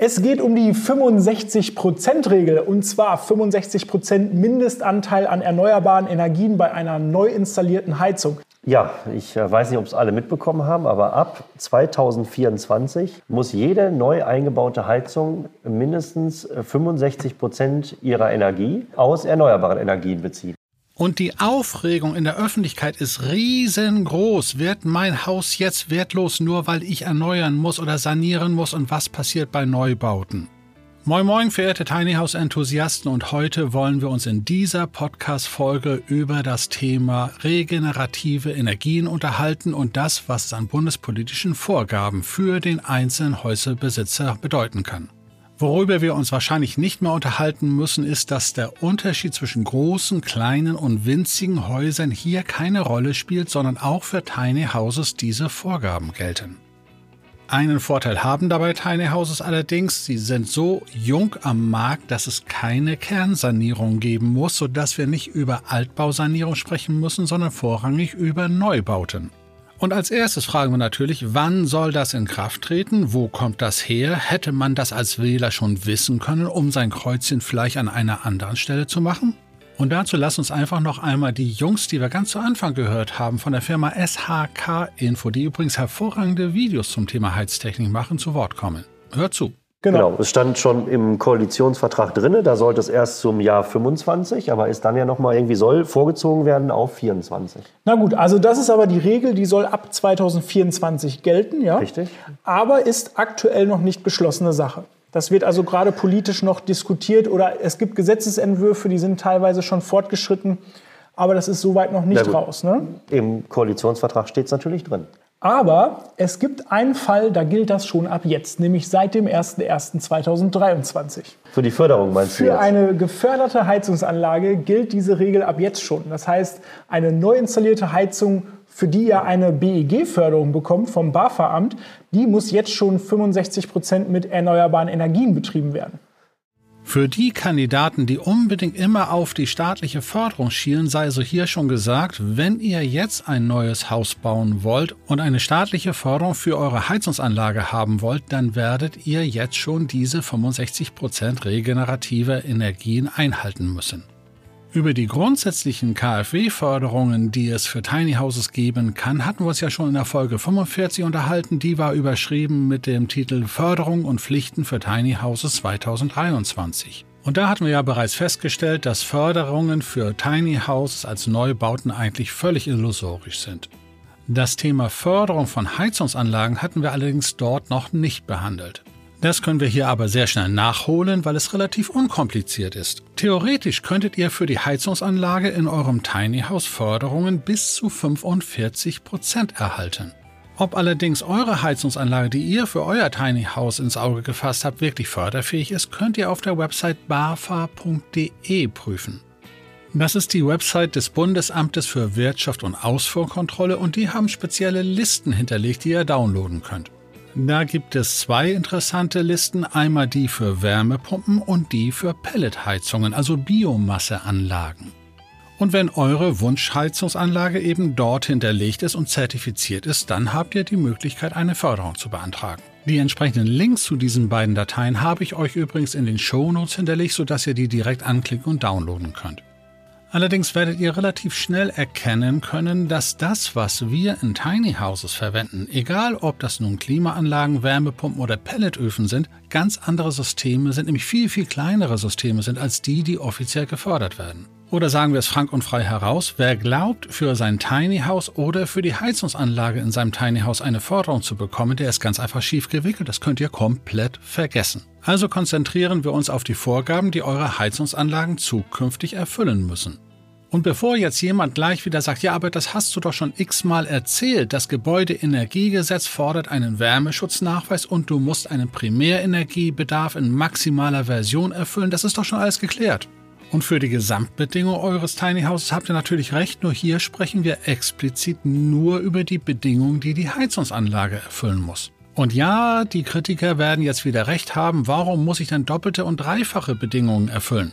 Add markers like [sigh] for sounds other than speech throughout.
Es geht um die 65%-Regel und zwar 65% Mindestanteil an erneuerbaren Energien bei einer neu installierten Heizung. Ja, ich äh, weiß nicht, ob es alle mitbekommen haben, aber ab 2024 muss jede neu eingebaute Heizung mindestens 65 Prozent ihrer Energie aus erneuerbaren Energien beziehen. Und die Aufregung in der Öffentlichkeit ist riesengroß. Wird mein Haus jetzt wertlos, nur weil ich erneuern muss oder sanieren muss? Und was passiert bei Neubauten? Moin Moin, verehrte Tiny House Enthusiasten und heute wollen wir uns in dieser Podcast-Folge über das Thema regenerative Energien unterhalten und das, was es an bundespolitischen Vorgaben für den einzelnen Häuserbesitzer bedeuten kann. Worüber wir uns wahrscheinlich nicht mehr unterhalten müssen, ist, dass der Unterschied zwischen großen, kleinen und winzigen Häusern hier keine Rolle spielt, sondern auch für Tiny Houses diese Vorgaben gelten. Einen Vorteil haben dabei Tiny Houses allerdings, sie sind so jung am Markt, dass es keine Kernsanierung geben muss, sodass wir nicht über Altbausanierung sprechen müssen, sondern vorrangig über Neubauten. Und als erstes fragen wir natürlich, wann soll das in Kraft treten? Wo kommt das her? Hätte man das als Wähler schon wissen können, um sein Kreuzchen vielleicht an einer anderen Stelle zu machen? Und dazu lass uns einfach noch einmal die Jungs, die wir ganz zu Anfang gehört haben, von der Firma SHK Info, die übrigens hervorragende Videos zum Thema Heiztechnik machen, zu Wort kommen. Hört zu. Genau. genau. es stand schon im Koalitionsvertrag drin, da sollte es erst zum Jahr 25, aber ist dann ja nochmal irgendwie soll vorgezogen werden auf 24. Na gut, also das ist aber die Regel, die soll ab 2024 gelten, ja? Richtig. Aber ist aktuell noch nicht beschlossene Sache. Das wird also gerade politisch noch diskutiert oder es gibt Gesetzesentwürfe, die sind teilweise schon fortgeschritten, aber das ist soweit noch nicht raus. Ne? Im Koalitionsvertrag steht es natürlich drin. Aber es gibt einen Fall, da gilt das schon ab jetzt, nämlich seit dem 01.01.2023. Für die Förderung meinst du? Für eine geförderte Heizungsanlage gilt diese Regel ab jetzt schon. Das heißt, eine neu installierte Heizung, für die ihr eine BEG-Förderung bekommt vom BAFA-Amt, die muss jetzt schon 65 Prozent mit erneuerbaren Energien betrieben werden. Für die Kandidaten, die unbedingt immer auf die staatliche Förderung schielen, sei so hier schon gesagt, wenn ihr jetzt ein neues Haus bauen wollt und eine staatliche Förderung für eure Heizungsanlage haben wollt, dann werdet ihr jetzt schon diese 65% regenerative Energien einhalten müssen. Über die grundsätzlichen KfW-Förderungen, die es für Tiny Houses geben kann, hatten wir uns ja schon in der Folge 45 unterhalten. Die war überschrieben mit dem Titel Förderung und Pflichten für Tiny Houses 2023. Und da hatten wir ja bereits festgestellt, dass Förderungen für Tiny Houses als Neubauten eigentlich völlig illusorisch sind. Das Thema Förderung von Heizungsanlagen hatten wir allerdings dort noch nicht behandelt. Das können wir hier aber sehr schnell nachholen, weil es relativ unkompliziert ist. Theoretisch könntet ihr für die Heizungsanlage in eurem Tiny House Förderungen bis zu 45% erhalten. Ob allerdings eure Heizungsanlage, die ihr für euer Tiny House ins Auge gefasst habt, wirklich förderfähig ist, könnt ihr auf der Website bafa.de prüfen. Das ist die Website des Bundesamtes für Wirtschaft und Ausfuhrkontrolle und die haben spezielle Listen hinterlegt, die ihr downloaden könnt. Da gibt es zwei interessante Listen, einmal die für Wärmepumpen und die für Pelletheizungen, also Biomasseanlagen. Und wenn eure Wunschheizungsanlage eben dort hinterlegt ist und zertifiziert ist, dann habt ihr die Möglichkeit, eine Förderung zu beantragen. Die entsprechenden Links zu diesen beiden Dateien habe ich euch übrigens in den Shownotes hinterlegt, sodass ihr die direkt anklicken und downloaden könnt. Allerdings werdet ihr relativ schnell erkennen können, dass das, was wir in Tiny Houses verwenden, egal ob das nun Klimaanlagen, Wärmepumpen oder Pelletöfen sind, ganz andere Systeme sind, nämlich viel, viel kleinere Systeme sind als die, die offiziell gefördert werden. Oder sagen wir es frank und frei heraus, wer glaubt, für sein Tiny House oder für die Heizungsanlage in seinem Tiny House eine Förderung zu bekommen, der ist ganz einfach schief gewickelt. Das könnt ihr komplett vergessen. Also konzentrieren wir uns auf die Vorgaben, die eure Heizungsanlagen zukünftig erfüllen müssen. Und bevor jetzt jemand gleich wieder sagt, ja, aber das hast du doch schon x-mal erzählt, das Gebäudeenergiegesetz fordert einen Wärmeschutznachweis und du musst einen Primärenergiebedarf in maximaler Version erfüllen, das ist doch schon alles geklärt. Und für die Gesamtbedingung eures Tiny Houses habt ihr natürlich recht, nur hier sprechen wir explizit nur über die Bedingungen, die die Heizungsanlage erfüllen muss. Und ja, die Kritiker werden jetzt wieder recht haben, warum muss ich dann doppelte und dreifache Bedingungen erfüllen?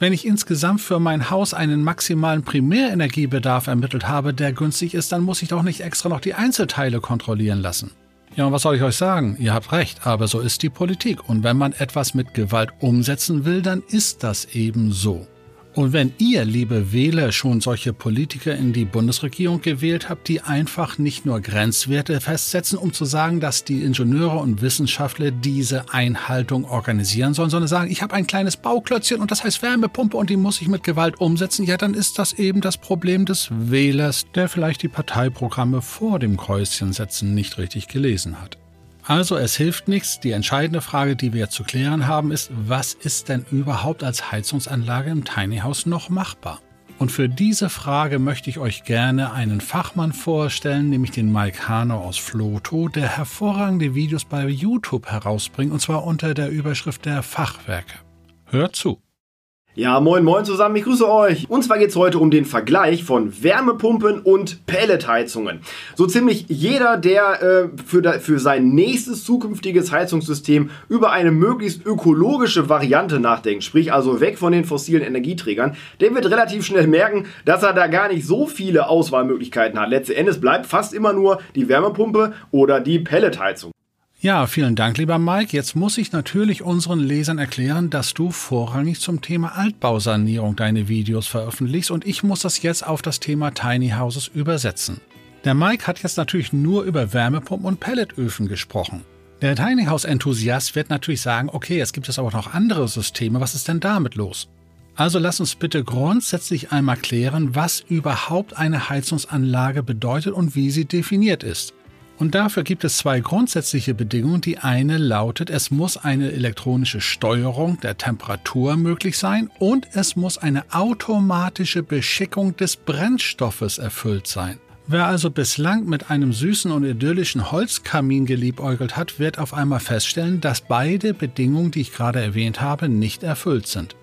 Wenn ich insgesamt für mein Haus einen maximalen Primärenergiebedarf ermittelt habe, der günstig ist, dann muss ich doch nicht extra noch die Einzelteile kontrollieren lassen. Ja, und was soll ich euch sagen? Ihr habt recht, aber so ist die Politik. Und wenn man etwas mit Gewalt umsetzen will, dann ist das eben so. Und wenn ihr, liebe Wähler, schon solche Politiker in die Bundesregierung gewählt habt, die einfach nicht nur Grenzwerte festsetzen, um zu sagen, dass die Ingenieure und Wissenschaftler diese Einhaltung organisieren sollen, sondern sagen, ich habe ein kleines Bauklötzchen und das heißt Wärmepumpe und die muss ich mit Gewalt umsetzen, ja, dann ist das eben das Problem des Wählers, der vielleicht die Parteiprogramme vor dem Kreuzchen setzen nicht richtig gelesen hat. Also es hilft nichts. Die entscheidende Frage, die wir zu klären haben, ist, was ist denn überhaupt als Heizungsanlage im Tiny House noch machbar? Und für diese Frage möchte ich euch gerne einen Fachmann vorstellen, nämlich den Mike Hanau aus Floto, der hervorragende Videos bei YouTube herausbringt, und zwar unter der Überschrift der Fachwerke. Hört zu! Ja, moin moin zusammen, ich grüße euch. Und zwar geht es heute um den Vergleich von Wärmepumpen und Pelletheizungen. So ziemlich jeder, der äh, für, da, für sein nächstes zukünftiges Heizungssystem über eine möglichst ökologische Variante nachdenkt, sprich also weg von den fossilen Energieträgern, der wird relativ schnell merken, dass er da gar nicht so viele Auswahlmöglichkeiten hat. Letzten Endes bleibt fast immer nur die Wärmepumpe oder die Pelletheizung. Ja, vielen Dank, lieber Mike. Jetzt muss ich natürlich unseren Lesern erklären, dass du vorrangig zum Thema Altbausanierung deine Videos veröffentlichst und ich muss das jetzt auf das Thema Tiny Houses übersetzen. Der Mike hat jetzt natürlich nur über Wärmepumpen und Pelletöfen gesprochen. Der Tiny House Enthusiast wird natürlich sagen, okay, es gibt es aber noch andere Systeme, was ist denn damit los? Also lass uns bitte grundsätzlich einmal klären, was überhaupt eine Heizungsanlage bedeutet und wie sie definiert ist. Und dafür gibt es zwei grundsätzliche Bedingungen. Die eine lautet, es muss eine elektronische Steuerung der Temperatur möglich sein und es muss eine automatische Beschickung des Brennstoffes erfüllt sein. Wer also bislang mit einem süßen und idyllischen Holzkamin geliebäugelt hat, wird auf einmal feststellen, dass beide Bedingungen, die ich gerade erwähnt habe, nicht erfüllt sind.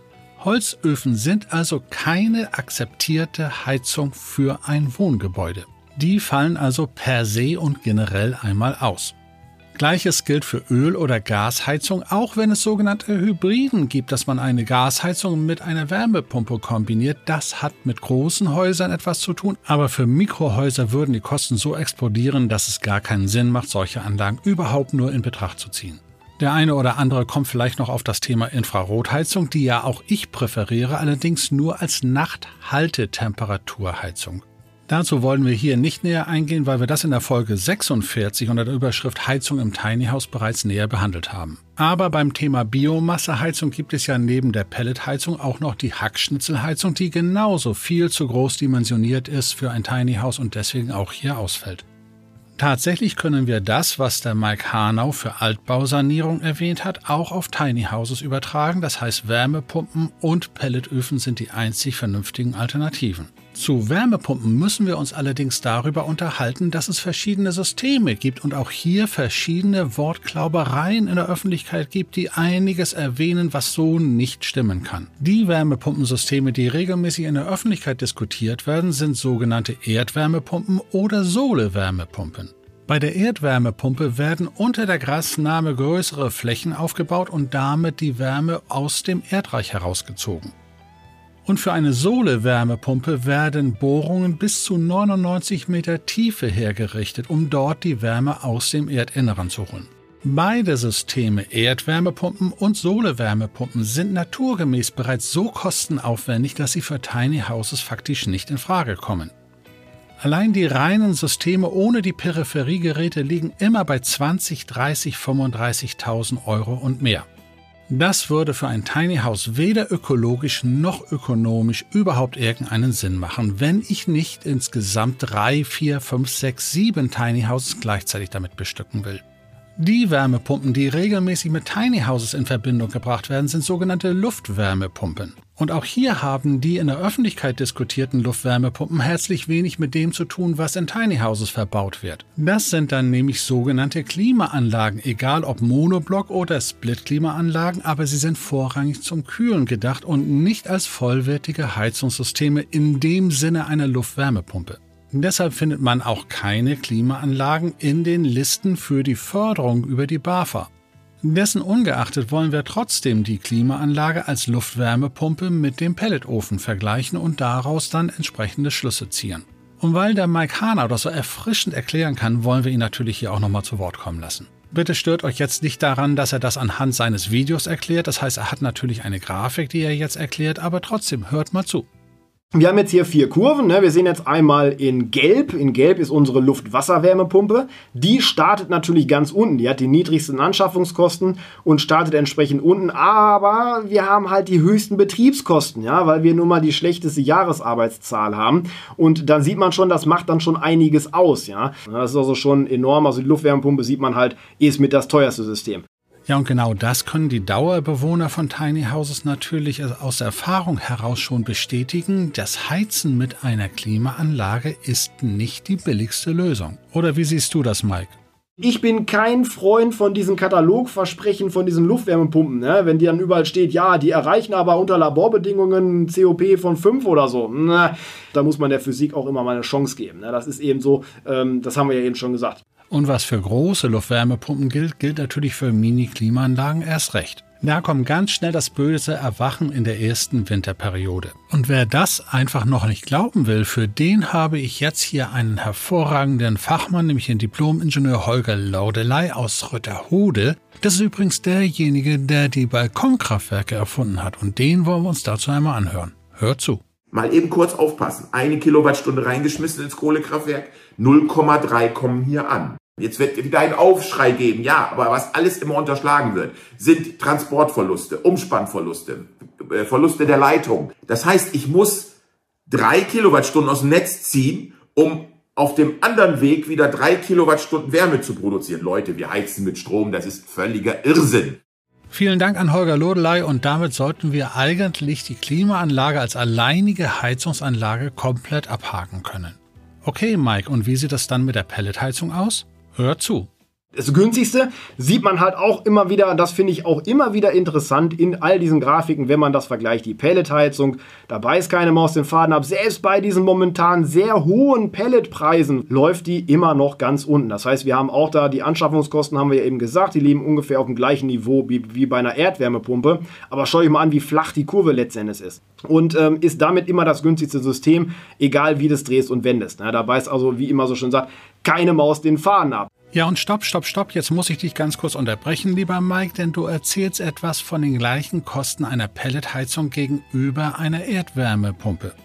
Holzöfen sind also keine akzeptierte Heizung für ein Wohngebäude. Die fallen also per se und generell einmal aus. Gleiches gilt für Öl- oder Gasheizung, auch wenn es sogenannte Hybriden gibt, dass man eine Gasheizung mit einer Wärmepumpe kombiniert. Das hat mit großen Häusern etwas zu tun, aber für Mikrohäuser würden die Kosten so explodieren, dass es gar keinen Sinn macht, solche Anlagen überhaupt nur in Betracht zu ziehen. Der eine oder andere kommt vielleicht noch auf das Thema Infrarotheizung, die ja auch ich präferiere, allerdings nur als Nachthaltetemperaturheizung. Dazu wollen wir hier nicht näher eingehen, weil wir das in der Folge 46 unter der Überschrift Heizung im Tiny House bereits näher behandelt haben. Aber beim Thema Biomasseheizung gibt es ja neben der Pelletheizung auch noch die Hackschnitzelheizung, die genauso viel zu groß dimensioniert ist für ein Tiny House und deswegen auch hier ausfällt. Tatsächlich können wir das, was der Mike Hanau für Altbausanierung erwähnt hat, auch auf Tiny Houses übertragen. Das heißt, Wärmepumpen und Pelletöfen sind die einzig vernünftigen Alternativen. Zu Wärmepumpen müssen wir uns allerdings darüber unterhalten, dass es verschiedene Systeme gibt und auch hier verschiedene Wortklaubereien in der Öffentlichkeit gibt, die einiges erwähnen, was so nicht stimmen kann. Die Wärmepumpensysteme, die regelmäßig in der Öffentlichkeit diskutiert werden, sind sogenannte Erdwärmepumpen oder Sohlewärmepumpen. Bei der Erdwärmepumpe werden unter der Grasnahme größere Flächen aufgebaut und damit die Wärme aus dem Erdreich herausgezogen. Und für eine Sohle-Wärmepumpe werden Bohrungen bis zu 99 Meter Tiefe hergerichtet, um dort die Wärme aus dem Erdinneren zu holen. Beide Systeme, Erdwärmepumpen und Sohlewärmepumpen, sind naturgemäß bereits so kostenaufwendig, dass sie für Tiny Houses faktisch nicht in Frage kommen. Allein die reinen Systeme ohne die Peripheriegeräte liegen immer bei 20, 30, 35.000 Euro und mehr. Das würde für ein Tiny House weder ökologisch noch ökonomisch überhaupt irgendeinen Sinn machen, wenn ich nicht insgesamt drei, vier, fünf, sechs, sieben Tiny Houses gleichzeitig damit bestücken will. Die Wärmepumpen, die regelmäßig mit Tiny Houses in Verbindung gebracht werden, sind sogenannte Luftwärmepumpen. Und auch hier haben die in der Öffentlichkeit diskutierten Luftwärmepumpen herzlich wenig mit dem zu tun, was in Tiny Houses verbaut wird. Das sind dann nämlich sogenannte Klimaanlagen, egal ob Monoblock oder Split-Klimaanlagen, aber sie sind vorrangig zum Kühlen gedacht und nicht als vollwertige Heizungssysteme in dem Sinne einer Luftwärmepumpe. Deshalb findet man auch keine Klimaanlagen in den Listen für die Förderung über die BAFA. Dessen ungeachtet wollen wir trotzdem die Klimaanlage als Luftwärmepumpe mit dem Pelletofen vergleichen und daraus dann entsprechende Schlüsse ziehen. Und weil der Mike Hahner das so erfrischend erklären kann, wollen wir ihn natürlich hier auch nochmal zu Wort kommen lassen. Bitte stört euch jetzt nicht daran, dass er das anhand seines Videos erklärt. Das heißt, er hat natürlich eine Grafik, die er jetzt erklärt, aber trotzdem hört mal zu. Wir haben jetzt hier vier Kurven. Ne? Wir sehen jetzt einmal in Gelb. In Gelb ist unsere Luft-Wasser-Wärmepumpe. Die startet natürlich ganz unten. Die hat die niedrigsten Anschaffungskosten und startet entsprechend unten. Aber wir haben halt die höchsten Betriebskosten, ja, weil wir nun mal die schlechteste Jahresarbeitszahl haben. Und dann sieht man schon, das macht dann schon einiges aus, ja. Das ist also schon enorm. Also die Luftwärmepumpe sieht man halt, ist mit das teuerste System. Ja, und genau das können die Dauerbewohner von Tiny Houses natürlich aus Erfahrung heraus schon bestätigen. Das Heizen mit einer Klimaanlage ist nicht die billigste Lösung. Oder wie siehst du das, Mike? Ich bin kein Freund von diesen Katalogversprechen von diesen Luftwärmepumpen, ne? wenn die dann überall steht, ja, die erreichen aber unter Laborbedingungen COP von 5 oder so. Na, da muss man der Physik auch immer mal eine Chance geben. Ne? Das ist eben so, ähm, das haben wir ja eben schon gesagt. Und was für große Luftwärmepumpen gilt, gilt natürlich für Mini-Klimaanlagen erst recht. Da kommt ganz schnell das böse Erwachen in der ersten Winterperiode. Und wer das einfach noch nicht glauben will, für den habe ich jetzt hier einen hervorragenden Fachmann, nämlich den Diplom-Ingenieur Holger Laudelei aus Rütterhude. Das ist übrigens derjenige, der die Balkonkraftwerke erfunden hat. Und den wollen wir uns dazu einmal anhören. Hört zu. Mal eben kurz aufpassen. Eine Kilowattstunde reingeschmissen ins Kohlekraftwerk, 0,3 kommen hier an. Jetzt wird wieder ein Aufschrei geben, ja, aber was alles immer unterschlagen wird, sind Transportverluste, Umspannverluste, äh, Verluste der Leitung. Das heißt, ich muss drei Kilowattstunden aus dem Netz ziehen, um auf dem anderen Weg wieder drei Kilowattstunden Wärme zu produzieren. Leute, wir heizen mit Strom, das ist völliger Irrsinn. Vielen Dank an Holger Lodelei und damit sollten wir eigentlich die Klimaanlage als alleinige Heizungsanlage komplett abhaken können. Okay, Mike, und wie sieht das dann mit der Pelletheizung aus? Hör zu. Das günstigste sieht man halt auch immer wieder, das finde ich auch immer wieder interessant in all diesen Grafiken, wenn man das vergleicht. Die Pelletheizung, dabei ist keine Maus den Faden ab. Selbst bei diesen momentan sehr hohen Pelletpreisen läuft die immer noch ganz unten. Das heißt, wir haben auch da die Anschaffungskosten, haben wir ja eben gesagt, die liegen ungefähr auf dem gleichen Niveau wie, wie bei einer Erdwärmepumpe. Aber schau euch mal an, wie flach die Kurve letztendlich ist. Und ähm, ist damit immer das günstigste System, egal wie du es drehst und wendest. Ja, dabei ist also, wie immer so schön sagt, keine Maus den Faden ab. Ja, und stopp, stopp, stopp. Jetzt muss ich dich ganz kurz unterbrechen, lieber Mike, denn du erzählst etwas von den gleichen Kosten einer Pelletheizung gegenüber einer Erdwärmepumpe.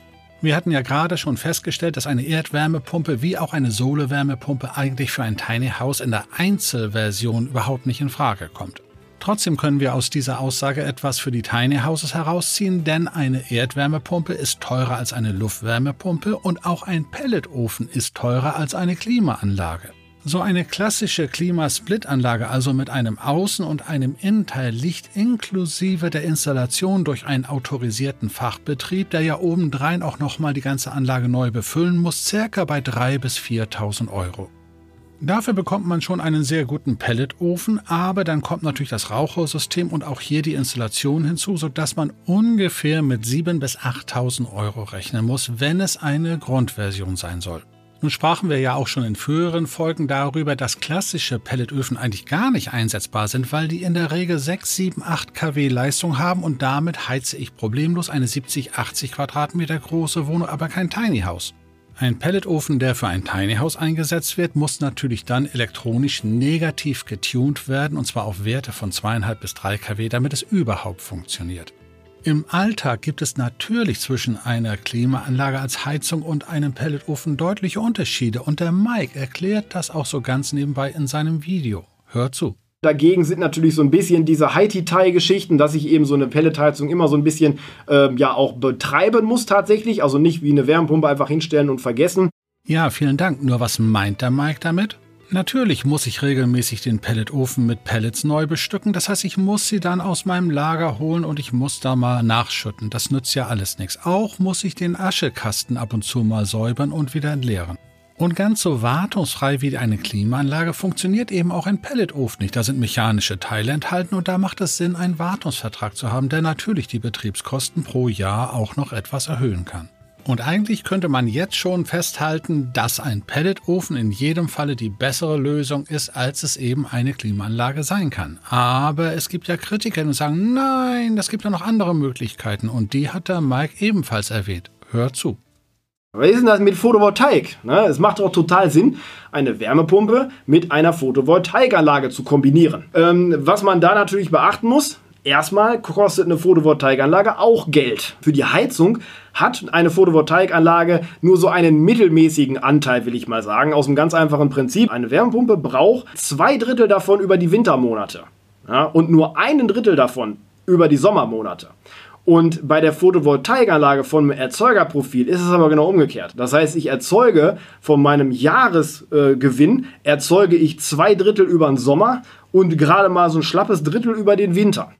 Wir hatten ja gerade schon festgestellt, dass eine Erdwärmepumpe wie auch eine Sohlewärmepumpe eigentlich für ein Tiny House in der Einzelversion überhaupt nicht in Frage kommt. Trotzdem können wir aus dieser Aussage etwas für die Tiny Houses herausziehen, denn eine Erdwärmepumpe ist teurer als eine Luftwärmepumpe und auch ein Pelletofen ist teurer als eine Klimaanlage. So eine klassische Klimasplit-Anlage, also mit einem Außen- und einem Innenteil, liegt inklusive der Installation durch einen autorisierten Fachbetrieb, der ja obendrein auch nochmal die ganze Anlage neu befüllen muss, circa bei 3.000 bis 4.000 Euro. Dafür bekommt man schon einen sehr guten Pelletofen, aber dann kommt natürlich das Rauchersystem und auch hier die Installation hinzu, sodass man ungefähr mit 7.000 bis 8.000 Euro rechnen muss, wenn es eine Grundversion sein soll. Nun sprachen wir ja auch schon in früheren Folgen darüber, dass klassische Pelletöfen eigentlich gar nicht einsetzbar sind, weil die in der Regel 6, 7, 8 kW Leistung haben und damit heize ich problemlos eine 70, 80 Quadratmeter große Wohnung, aber kein Tiny House. Ein Pelletofen, der für ein Tiny House eingesetzt wird, muss natürlich dann elektronisch negativ getuned werden, und zwar auf Werte von 2,5 bis 3 kW, damit es überhaupt funktioniert. Im Alltag gibt es natürlich zwischen einer Klimaanlage als Heizung und einem Pelletofen deutliche Unterschiede und der Mike erklärt das auch so ganz nebenbei in seinem Video. Hör zu. Dagegen sind natürlich so ein bisschen diese High-Detail-Geschichten, dass ich eben so eine Pelletheizung immer so ein bisschen äh, ja auch betreiben muss tatsächlich. Also nicht wie eine Wärmepumpe einfach hinstellen und vergessen. Ja, vielen Dank. Nur was meint der Mike damit? Natürlich muss ich regelmäßig den Pelletofen mit Pellets neu bestücken. Das heißt, ich muss sie dann aus meinem Lager holen und ich muss da mal nachschütten. Das nützt ja alles nichts. Auch muss ich den Aschekasten ab und zu mal säubern und wieder entleeren. Und ganz so wartungsfrei wie eine Klimaanlage funktioniert eben auch ein Pelletofen nicht. Da sind mechanische Teile enthalten und da macht es Sinn, einen Wartungsvertrag zu haben, der natürlich die Betriebskosten pro Jahr auch noch etwas erhöhen kann. Und eigentlich könnte man jetzt schon festhalten, dass ein Pelletofen in jedem Falle die bessere Lösung ist, als es eben eine Klimaanlage sein kann. Aber es gibt ja Kritiker, die sagen, nein, es gibt ja noch andere Möglichkeiten. Und die hat der Mike ebenfalls erwähnt. Hört zu. Was ist denn das mit Photovoltaik? Ne, es macht doch total Sinn, eine Wärmepumpe mit einer Photovoltaikanlage zu kombinieren. Ähm, was man da natürlich beachten muss, Erstmal kostet eine Photovoltaikanlage auch Geld. Für die Heizung hat eine Photovoltaikanlage nur so einen mittelmäßigen Anteil, will ich mal sagen, aus einem ganz einfachen Prinzip. Eine Wärmepumpe braucht zwei Drittel davon über die Wintermonate ja, und nur einen Drittel davon über die Sommermonate. Und bei der Photovoltaikanlage vom Erzeugerprofil ist es aber genau umgekehrt. Das heißt, ich erzeuge von meinem Jahresgewinn, äh, erzeuge ich zwei Drittel über den Sommer und gerade mal so ein schlappes Drittel über den Winter.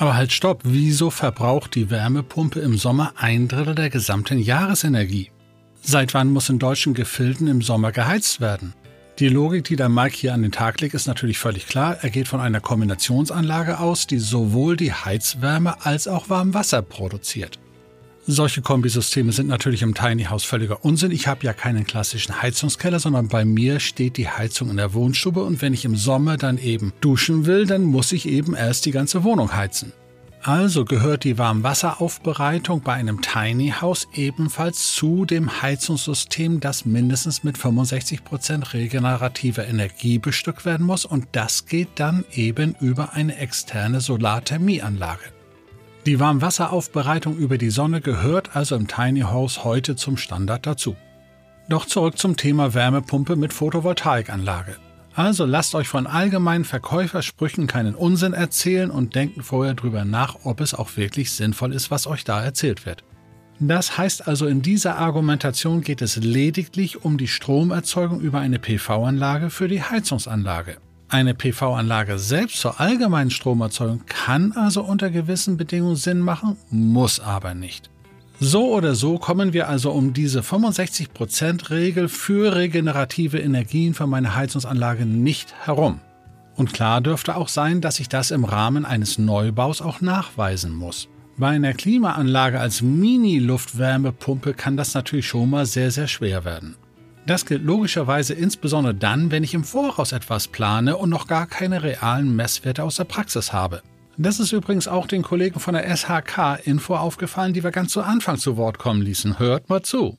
Aber halt stopp, wieso verbraucht die Wärmepumpe im Sommer ein Drittel der gesamten Jahresenergie? Seit wann muss in deutschen Gefilden im Sommer geheizt werden? Die Logik, die der Mike hier an den Tag legt, ist natürlich völlig klar. Er geht von einer Kombinationsanlage aus, die sowohl die Heizwärme als auch Warmwasser produziert. Solche Kombisysteme sind natürlich im Tiny House völliger Unsinn. Ich habe ja keinen klassischen Heizungskeller, sondern bei mir steht die Heizung in der Wohnstube und wenn ich im Sommer dann eben duschen will, dann muss ich eben erst die ganze Wohnung heizen. Also gehört die Warmwasseraufbereitung bei einem Tiny House ebenfalls zu dem Heizungssystem, das mindestens mit 65% regenerativer Energie bestückt werden muss und das geht dann eben über eine externe Solarthermieanlage. Die Warmwasseraufbereitung über die Sonne gehört also im Tiny House heute zum Standard dazu. Doch zurück zum Thema Wärmepumpe mit Photovoltaikanlage. Also lasst euch von allgemeinen Verkäufersprüchen keinen Unsinn erzählen und denkt vorher drüber nach, ob es auch wirklich sinnvoll ist, was euch da erzählt wird. Das heißt also, in dieser Argumentation geht es lediglich um die Stromerzeugung über eine PV-Anlage für die Heizungsanlage. Eine PV-Anlage selbst zur allgemeinen Stromerzeugung kann also unter gewissen Bedingungen Sinn machen, muss aber nicht. So oder so kommen wir also um diese 65%-Regel für regenerative Energien für meine Heizungsanlage nicht herum. Und klar dürfte auch sein, dass ich das im Rahmen eines Neubaus auch nachweisen muss. Bei einer Klimaanlage als Mini-Luftwärmepumpe kann das natürlich schon mal sehr, sehr schwer werden. Das gilt logischerweise insbesondere dann, wenn ich im Voraus etwas plane und noch gar keine realen Messwerte aus der Praxis habe. Das ist übrigens auch den Kollegen von der SHK Info aufgefallen, die wir ganz zu Anfang zu Wort kommen ließen. Hört mal zu.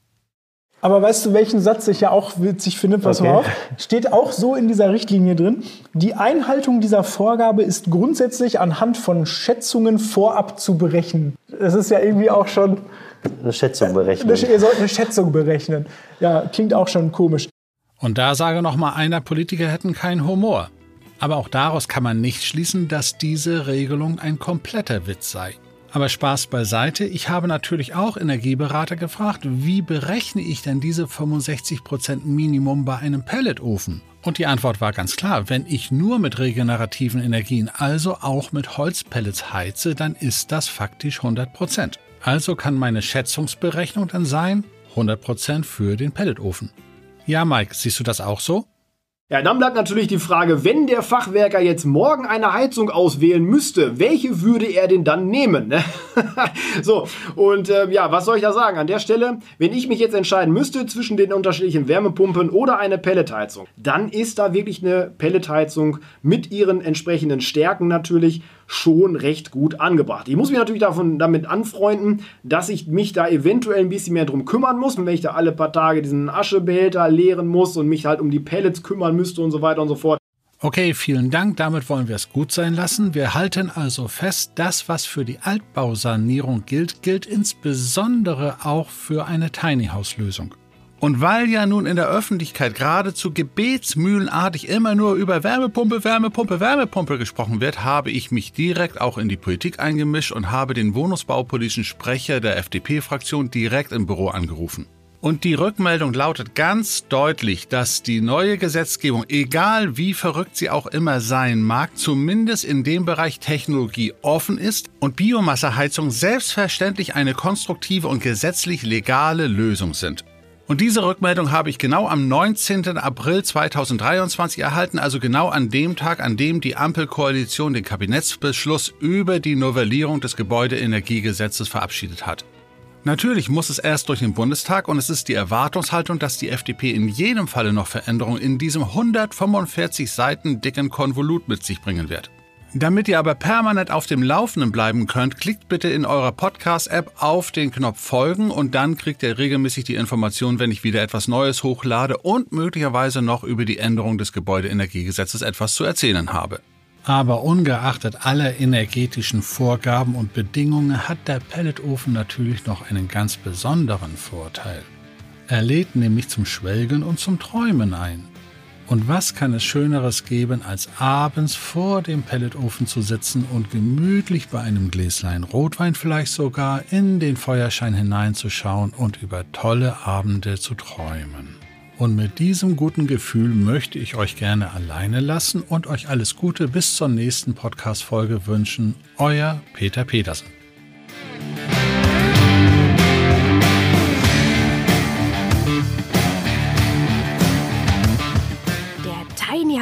Aber weißt du, welchen Satz ich ja auch witzig finde? Pass okay. mal auf. Steht auch so in dieser Richtlinie drin. Die Einhaltung dieser Vorgabe ist grundsätzlich anhand von Schätzungen vorab zu berechnen. Das ist ja irgendwie auch schon eine Schätzung berechnen. Ihr sollt eine Schätzung berechnen. Ja, klingt auch schon komisch. Und da sage noch mal einer, Politiker hätten keinen Humor. Aber auch daraus kann man nicht schließen, dass diese Regelung ein kompletter Witz sei. Aber Spaß beiseite, ich habe natürlich auch Energieberater gefragt, wie berechne ich denn diese 65% Minimum bei einem Pelletofen? Und die Antwort war ganz klar, wenn ich nur mit regenerativen Energien, also auch mit Holzpellets heize, dann ist das faktisch 100%. Also kann meine Schätzungsberechnung dann sein 100% für den Pelletofen. Ja, Mike, siehst du das auch so? Ja, dann bleibt natürlich die Frage, wenn der Fachwerker jetzt morgen eine Heizung auswählen müsste, welche würde er denn dann nehmen? Ne? [laughs] so, und äh, ja, was soll ich da sagen? An der Stelle, wenn ich mich jetzt entscheiden müsste zwischen den unterschiedlichen Wärmepumpen oder eine Pelletheizung, dann ist da wirklich eine Pelletheizung mit ihren entsprechenden Stärken natürlich schon recht gut angebracht. Ich muss mich natürlich davon, damit anfreunden, dass ich mich da eventuell ein bisschen mehr drum kümmern muss, wenn ich da alle paar Tage diesen Aschebehälter leeren muss und mich halt um die Pellets kümmern müsste und so weiter und so fort. Okay, vielen Dank. Damit wollen wir es gut sein lassen. Wir halten also fest, das, was für die Altbausanierung gilt, gilt insbesondere auch für eine Tiny House Lösung. Und weil ja nun in der Öffentlichkeit geradezu gebetsmühlenartig immer nur über Wärmepumpe, Wärmepumpe, Wärmepumpe gesprochen wird, habe ich mich direkt auch in die Politik eingemischt und habe den wohnungsbaupolitischen Sprecher der FDP-Fraktion direkt im Büro angerufen. Und die Rückmeldung lautet ganz deutlich, dass die neue Gesetzgebung, egal wie verrückt sie auch immer sein mag, zumindest in dem Bereich Technologie offen ist und Biomasseheizung selbstverständlich eine konstruktive und gesetzlich legale Lösung sind. Und diese Rückmeldung habe ich genau am 19. April 2023 erhalten, also genau an dem Tag, an dem die Ampelkoalition den Kabinettsbeschluss über die Novellierung des Gebäudeenergiegesetzes verabschiedet hat. Natürlich muss es erst durch den Bundestag und es ist die Erwartungshaltung, dass die FDP in jedem Falle noch Veränderungen in diesem 145 Seiten dicken Konvolut mit sich bringen wird. Damit ihr aber permanent auf dem Laufenden bleiben könnt, klickt bitte in eurer Podcast-App auf den Knopf Folgen und dann kriegt ihr regelmäßig die Information, wenn ich wieder etwas Neues hochlade und möglicherweise noch über die Änderung des Gebäudeenergiegesetzes etwas zu erzählen habe. Aber ungeachtet aller energetischen Vorgaben und Bedingungen hat der Pelletofen natürlich noch einen ganz besonderen Vorteil. Er lädt nämlich zum Schwelgen und zum Träumen ein. Und was kann es Schöneres geben, als abends vor dem Pelletofen zu sitzen und gemütlich bei einem Gläslein Rotwein vielleicht sogar in den Feuerschein hineinzuschauen und über tolle Abende zu träumen. Und mit diesem guten Gefühl möchte ich euch gerne alleine lassen und euch alles Gute bis zur nächsten Podcast-Folge wünschen. Euer Peter Petersen.